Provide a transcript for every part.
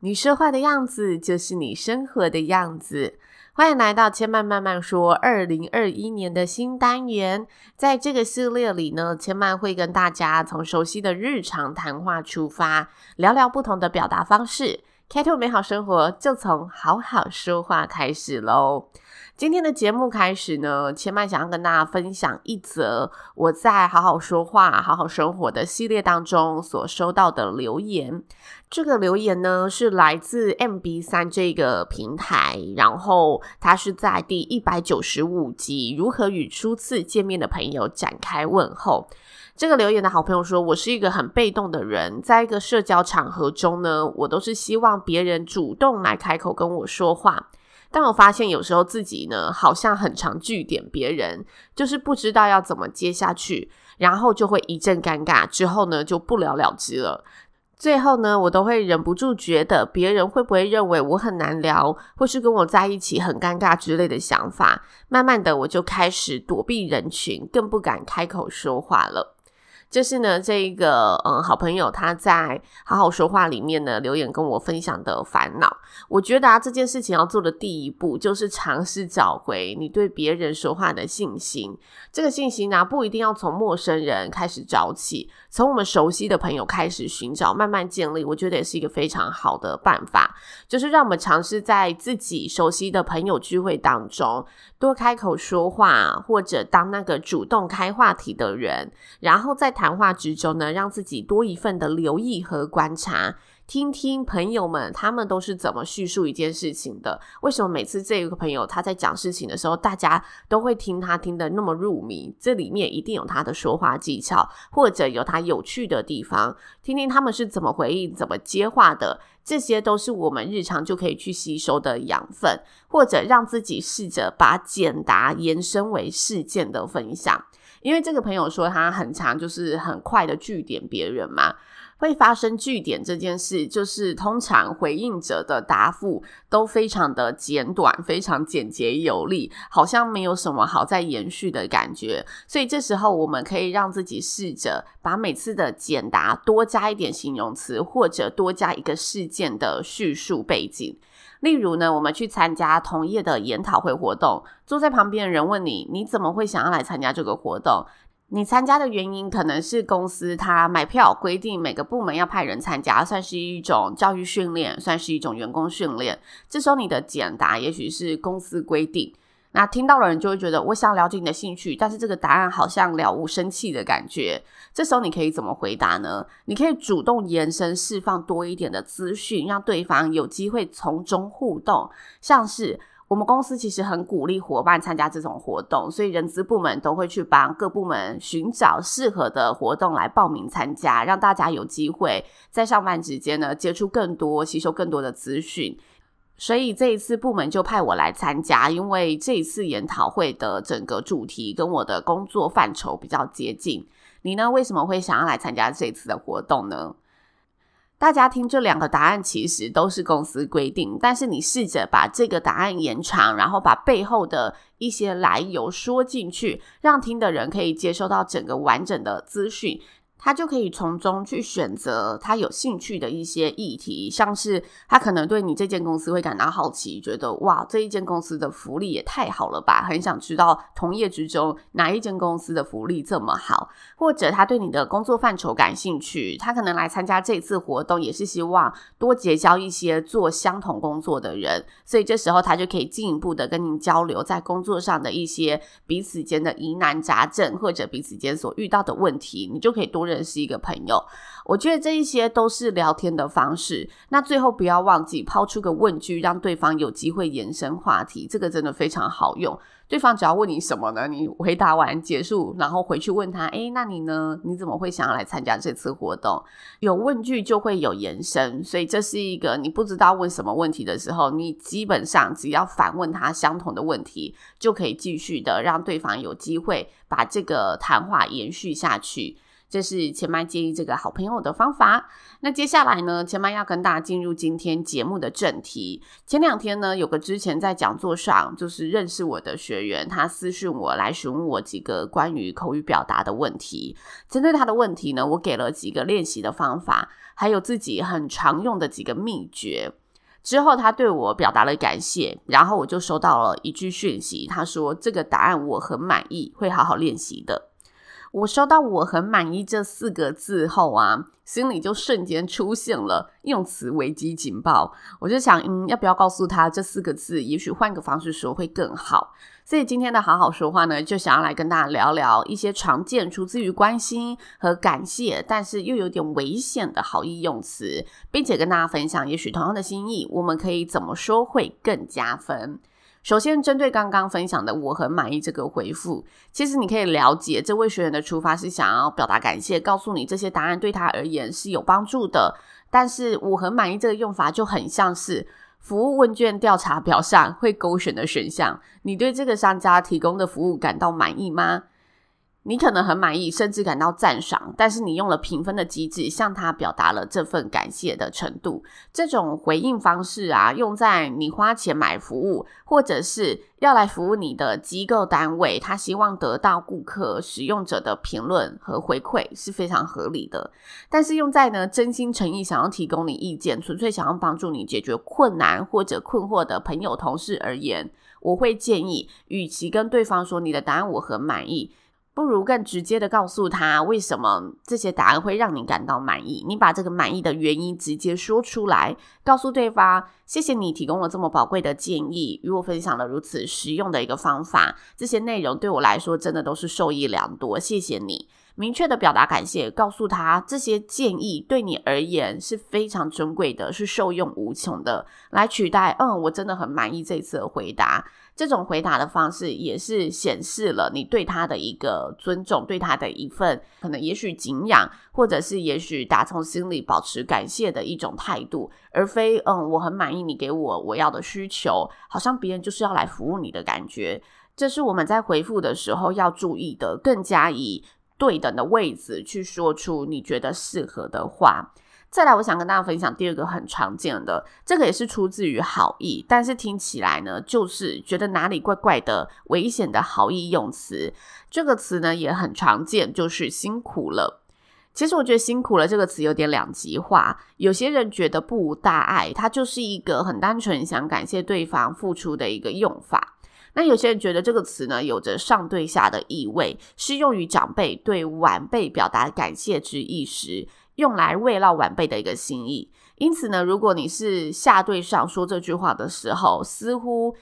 你说话的样子，就是你生活的样子。欢迎来到千曼慢慢说二零二一年的新单元。在这个系列里呢，千曼会跟大家从熟悉的日常谈话出发，聊聊不同的表达方式。开拓美好生活，就从好好说话开始喽。今天的节目开始呢，千嫚想要跟大家分享一则我在好好说话、好好生活的系列当中所收到的留言。这个留言呢，是来自 MB3 这个平台，然后它是在第一百九十五集《如何与初次见面的朋友展开问候》。这个留言的好朋友说：“我是一个很被动的人，在一个社交场合中呢，我都是希望别人主动来开口跟我说话。但我发现有时候自己呢，好像很常拒点别人，就是不知道要怎么接下去，然后就会一阵尴尬，之后呢就不了了之了。最后呢，我都会忍不住觉得别人会不会认为我很难聊，或是跟我在一起很尴尬之类的想法。慢慢的，我就开始躲避人群，更不敢开口说话了。”就是呢，这个嗯好朋友他在好好说话里面呢留言跟我分享的烦恼。我觉得啊，这件事情要做的第一步就是尝试找回你对别人说话的信心。这个信心呢，不一定要从陌生人开始找起，从我们熟悉的朋友开始寻找，慢慢建立。我觉得也是一个非常好的办法，就是让我们尝试在自己熟悉的朋友聚会当中多开口说话，或者当那个主动开话题的人，然后在。谈话之中呢，让自己多一份的留意和观察，听听朋友们他们都是怎么叙述一件事情的。为什么每次这个朋友他在讲事情的时候，大家都会听他听得那么入迷？这里面一定有他的说话技巧，或者有他有趣的地方。听听他们是怎么回应、怎么接话的，这些都是我们日常就可以去吸收的养分，或者让自己试着把简答延伸为事件的分享。因为这个朋友说他很常，就是很快的据点别人嘛，会发生句点这件事，就是通常回应者的答复都非常的简短，非常简洁有力，好像没有什么好再延续的感觉。所以这时候我们可以让自己试着把每次的简答多加一点形容词，或者多加一个事件的叙述背景。例如呢，我们去参加同业的研讨会活动，坐在旁边的人问你，你怎么会想要来参加这个活动？你参加的原因可能是公司他买票规定每个部门要派人参加，算是一种教育训练，算是一种员工训练。这时候你的简答也许是公司规定。那听到的人就会觉得，我想了解你的兴趣，但是这个答案好像了无生气的感觉。这时候你可以怎么回答呢？你可以主动延伸，释放多一点的资讯，让对方有机会从中互动。像是我们公司其实很鼓励伙伴参加这种活动，所以人资部门都会去帮各部门寻找适合的活动来报名参加，让大家有机会在上班时间呢接触更多、吸收更多的资讯。所以这一次部门就派我来参加，因为这一次研讨会的整个主题跟我的工作范畴比较接近。你呢？为什么会想要来参加这一次的活动呢？大家听这两个答案其实都是公司规定，但是你试着把这个答案延长，然后把背后的一些来由说进去，让听的人可以接收到整个完整的资讯。他就可以从中去选择他有兴趣的一些议题，像是他可能对你这间公司会感到好奇，觉得哇，这一间公司的福利也太好了吧，很想知道同业之中哪一间公司的福利这么好，或者他对你的工作范畴感兴趣，他可能来参加这次活动也是希望多结交一些做相同工作的人，所以这时候他就可以进一步的跟您交流在工作上的一些彼此间的疑难杂症，或者彼此间所遇到的问题，你就可以多。认识一个朋友。我觉得这一些都是聊天的方式。那最后不要忘记抛出个问句，让对方有机会延伸话题，这个真的非常好用。对方只要问你什么呢？你回答完结束，然后回去问他，诶，那你呢？你怎么会想要来参加这次活动？有问句就会有延伸，所以这是一个你不知道问什么问题的时候，你基本上只要反问他相同的问题，就可以继续的让对方有机会把这个谈话延续下去。这是前麦建议这个好朋友的方法。那接下来呢，前麦要跟大家进入今天节目的正题。前两天呢，有个之前在讲座上就是认识我的学员，他私讯我来询问我几个关于口语表达的问题。针对他的问题呢，我给了几个练习的方法，还有自己很常用的几个秘诀。之后他对我表达了感谢，然后我就收到了一句讯息，他说这个答案我很满意，会好好练习的。我收到“我很满意”这四个字后啊，心里就瞬间出现了用词危机警报。我就想，嗯，要不要告诉他这四个字？也许换个方式说会更好。所以今天的好好说话呢，就想要来跟大家聊聊一些常见出自于关心和感谢，但是又有点危险的好意用词，并且跟大家分享，也许同样的心意，我们可以怎么说会更加分。首先，针对刚刚分享的“我很满意”这个回复，其实你可以了解这位学员的出发是想要表达感谢，告诉你这些答案对他而言是有帮助的。但是“我很满意”这个用法就很像是服务问卷调查表上会勾选的选项，你对这个商家提供的服务感到满意吗？你可能很满意，甚至感到赞赏，但是你用了评分的机制向他表达了这份感谢的程度。这种回应方式啊，用在你花钱买服务，或者是要来服务你的机构单位，他希望得到顾客使用者的评论和回馈是非常合理的。但是用在呢，真心诚意想要提供你意见，纯粹想要帮助你解决困难或者困惑的朋友同事而言，我会建议，与其跟对方说你的答案我很满意。不如更直接的告诉他为什么这些答案会让你感到满意。你把这个满意的原因直接说出来，告诉对方，谢谢你提供了这么宝贵的建议，与我分享了如此实用的一个方法。这些内容对我来说真的都是受益良多，谢谢你。明确的表达感谢，告诉他这些建议对你而言是非常珍贵的，是受用无穷的，来取代嗯，我真的很满意这次的回答。这种回答的方式也是显示了你对他的一个尊重，对他的一份可能也许敬仰，或者是也许打从心里保持感谢的一种态度，而非嗯，我很满意你给我我要的需求，好像别人就是要来服务你的感觉。这是我们在回复的时候要注意的，更加以对等的位置去说出你觉得适合的话。再来，我想跟大家分享第二个很常见的，这个也是出自于好意，但是听起来呢，就是觉得哪里怪怪的、危险的好意用词。这个词呢也很常见，就是辛苦了。其实我觉得辛苦了这个词有点两极化，有些人觉得不无大碍，它就是一个很单纯想感谢对方付出的一个用法。那有些人觉得这个词呢有着上对下的意味，适用于长辈对晚辈表达感谢之意时。用来慰劳晚辈的一个心意，因此呢，如果你是下对上说这句话的时候，似乎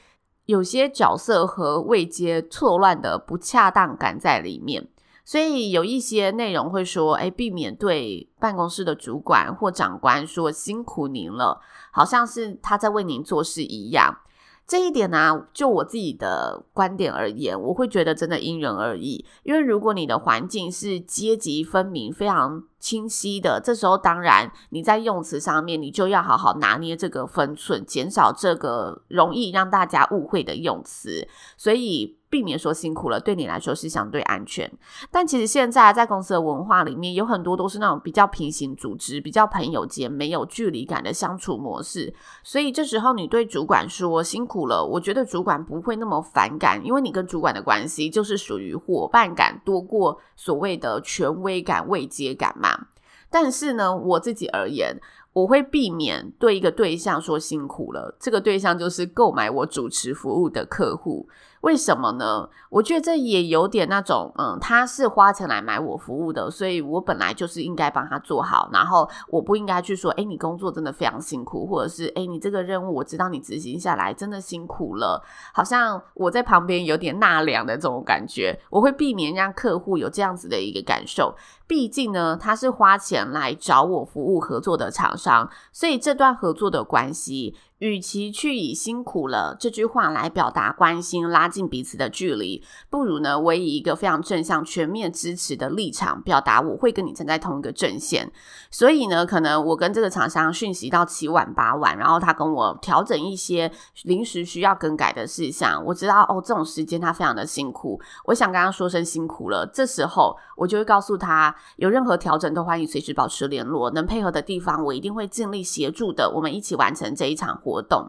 有些角色和位阶错乱的不恰当感在里面，所以有一些内容会说，哎，避免对办公室的主管或长官说辛苦您了，好像是他在为您做事一样。这一点呢、就我自己的观点而言，我会觉得真的因人而异。因为如果你的环境是阶级分明、非常清晰的，这时候当然你在用词上面，你就要好好拿捏这个分寸，减少这个容易让大家误会的用词。所以。避免说辛苦了，对你来说是相对安全。但其实现在在公司的文化里面，有很多都是那种比较平行组织、比较朋友间没有距离感的相处模式。所以这时候你对主管说辛苦了，我觉得主管不会那么反感，因为你跟主管的关系就是属于伙伴感多过所谓的权威感、位阶感嘛。但是呢，我自己而言，我会避免对一个对象说辛苦了。这个对象就是购买我主持服务的客户。为什么呢？我觉得这也有点那种，嗯，他是花钱来买我服务的，所以我本来就是应该帮他做好，然后我不应该去说，诶，你工作真的非常辛苦，或者是，诶，你这个任务我知道你执行下来真的辛苦了，好像我在旁边有点纳凉的这种感觉，我会避免让客户有这样子的一个感受，毕竟呢，他是花钱来找我服务合作的厂商，所以这段合作的关系。与其去以辛苦了这句话来表达关心，拉近彼此的距离，不如呢，我以一个非常正向、全面支持的立场表达，我会跟你站在同一个阵线。所以呢，可能我跟这个厂商讯息到七晚八晚，然后他跟我调整一些临时需要更改的事项。我知道哦，这种时间他非常的辛苦，我想跟他说声辛苦了。这时候我就会告诉他，有任何调整都欢迎随时保持联络，能配合的地方我一定会尽力协助的。我们一起完成这一场活动，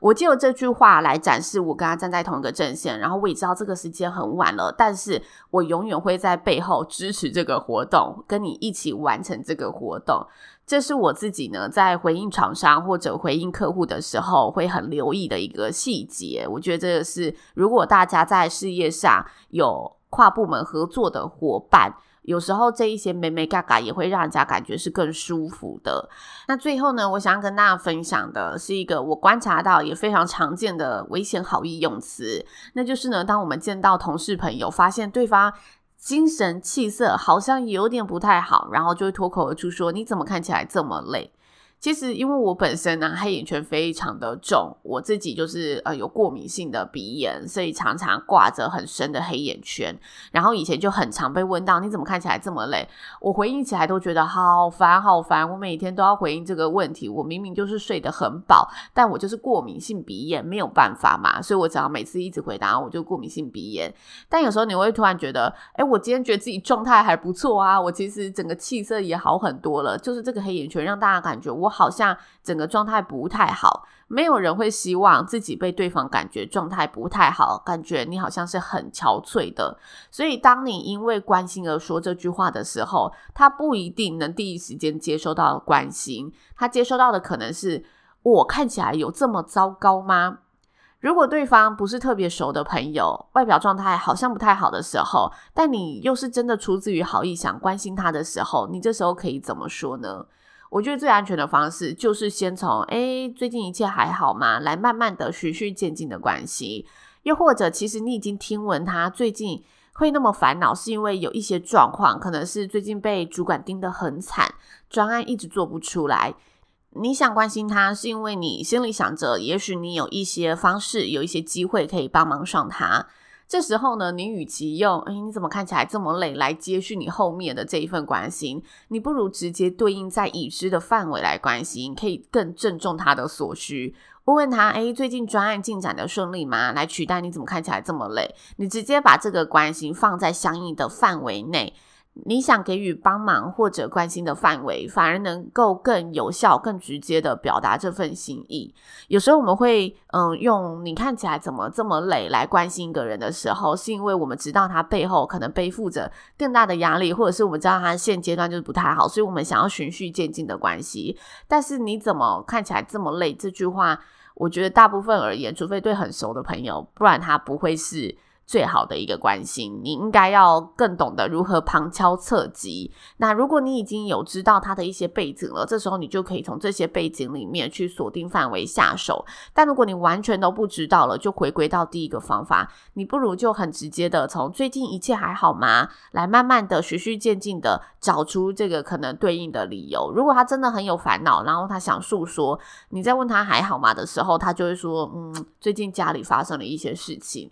我就这句话来展示我跟他站在同一个阵线，然后我也知道这个时间很晚了，但是我永远会在背后支持这个活动，跟你一起完成这个活动。这是我自己呢在回应厂商或者回应客户的时候会很留意的一个细节。我觉得这个是如果大家在事业上有跨部门合作的伙伴。有时候这一些眉眉嘎嘎也会让人家感觉是更舒服的。那最后呢，我想要跟大家分享的是一个我观察到也非常常见的危险好意用词，那就是呢，当我们见到同事朋友，发现对方精神气色好像有点不太好，然后就会脱口而出说：“你怎么看起来这么累？”其实，因为我本身呢黑眼圈非常的重，我自己就是呃有过敏性的鼻炎，所以常常挂着很深的黑眼圈。然后以前就很常被问到，你怎么看起来这么累？我回应起来都觉得好烦好烦，我每天都要回应这个问题。我明明就是睡得很饱，但我就是过敏性鼻炎，没有办法嘛。所以我只要每次一直回答，我就过敏性鼻炎。但有时候你会突然觉得，哎，我今天觉得自己状态还不错啊，我其实整个气色也好很多了。就是这个黑眼圈让大家感觉我好像整个状态不太好，没有人会希望自己被对方感觉状态不太好，感觉你好像是很憔悴的。所以，当你因为关心而说这句话的时候，他不一定能第一时间接收到关心，他接收到的可能是我看起来有这么糟糕吗？如果对方不是特别熟的朋友，外表状态好像不太好的时候，但你又是真的出自于好意想关心他的时候，你这时候可以怎么说呢？我觉得最安全的方式就是先从“诶，最近一切还好吗？”来慢慢的循序渐进的关系。又或者，其实你已经听闻他最近会那么烦恼，是因为有一些状况，可能是最近被主管盯得很惨，专案一直做不出来。你想关心他，是因为你心里想着，也许你有一些方式，有一些机会可以帮忙上他。这时候呢，你与其用“哎，你怎么看起来这么累”来接续你后面的这一份关心，你不如直接对应在已知的范围来关心，可以更郑重他的所需。问问他：“哎，最近专案进展的顺利吗？”来取代“你怎么看起来这么累”，你直接把这个关心放在相应的范围内。你想给予帮忙或者关心的范围，反而能够更有效、更直接的表达这份心意。有时候我们会，嗯，用你看起来怎么这么累来关心一个人的时候，是因为我们知道他背后可能背负着更大的压力，或者是我们知道他现阶段就是不太好，所以我们想要循序渐进的关系。但是你怎么看起来这么累？这句话，我觉得大部分而言，除非对很熟的朋友，不然他不会是。最好的一个关心，你应该要更懂得如何旁敲侧击。那如果你已经有知道他的一些背景了，这时候你就可以从这些背景里面去锁定范围下手。但如果你完全都不知道了，就回归到第一个方法，你不如就很直接的从最近一切还好吗？来慢慢的循序渐进的找出这个可能对应的理由。如果他真的很有烦恼，然后他想诉说，你在问他还好吗的时候，他就会说，嗯，最近家里发生了一些事情。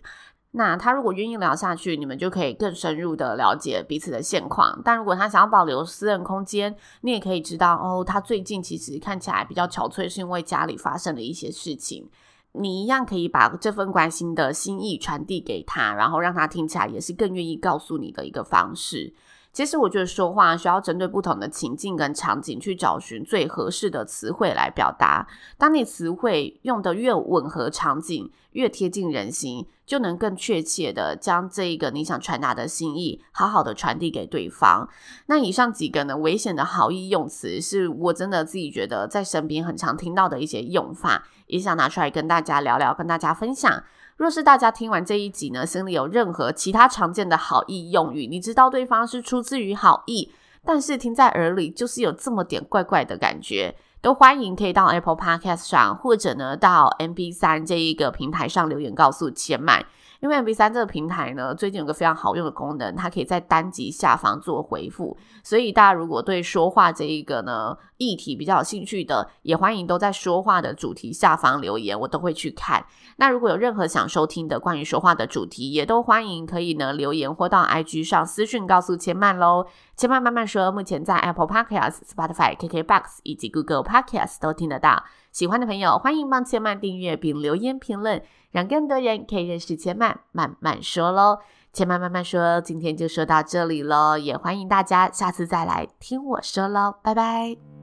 那他如果愿意聊下去，你们就可以更深入的了解彼此的现况。但如果他想要保留私人空间，你也可以知道哦，他最近其实看起来比较憔悴，是因为家里发生了一些事情。你一样可以把这份关心的心意传递给他，然后让他听起来也是更愿意告诉你的一个方式。其实我觉得说话需要针对不同的情境跟场景去找寻最合适的词汇来表达。当你词汇用得越吻合场景，越贴近人心，就能更确切的将这一个你想传达的心意好好的传递给对方。那以上几个呢，危险的好意用词，是我真的自己觉得在身边很常听到的一些用法，也想拿出来跟大家聊聊，跟大家分享。若是大家听完这一集呢，心里有任何其他常见的好意用语，你知道对方是出自于好意，但是听在耳里就是有这么点怪怪的感觉，都欢迎可以到 Apple Podcast 上，或者呢到 MB3 这一个平台上留言告诉千嫚。因为 MB3 这个平台呢，最近有个非常好用的功能，它可以在单集下方做回复，所以大家如果对说话这一个呢议题比较有兴趣的，也欢迎都在说话的主题下方留言，我都会去看。那如果有任何想收听的关于说话的主题，也都欢迎可以呢留言或到 IG 上私讯告诉千嫚喽。千嫚慢慢说，目前在 Apple Podcast、Spotify、KKBox 以及 Google Podcast 都听得到。喜欢的朋友欢迎帮千嫚订阅并留言评论，让更多人可以认识千嫚慢慢说喽。千嫚慢慢说，今天就说到这里喽，也欢迎大家下次再来听我说喽，拜拜。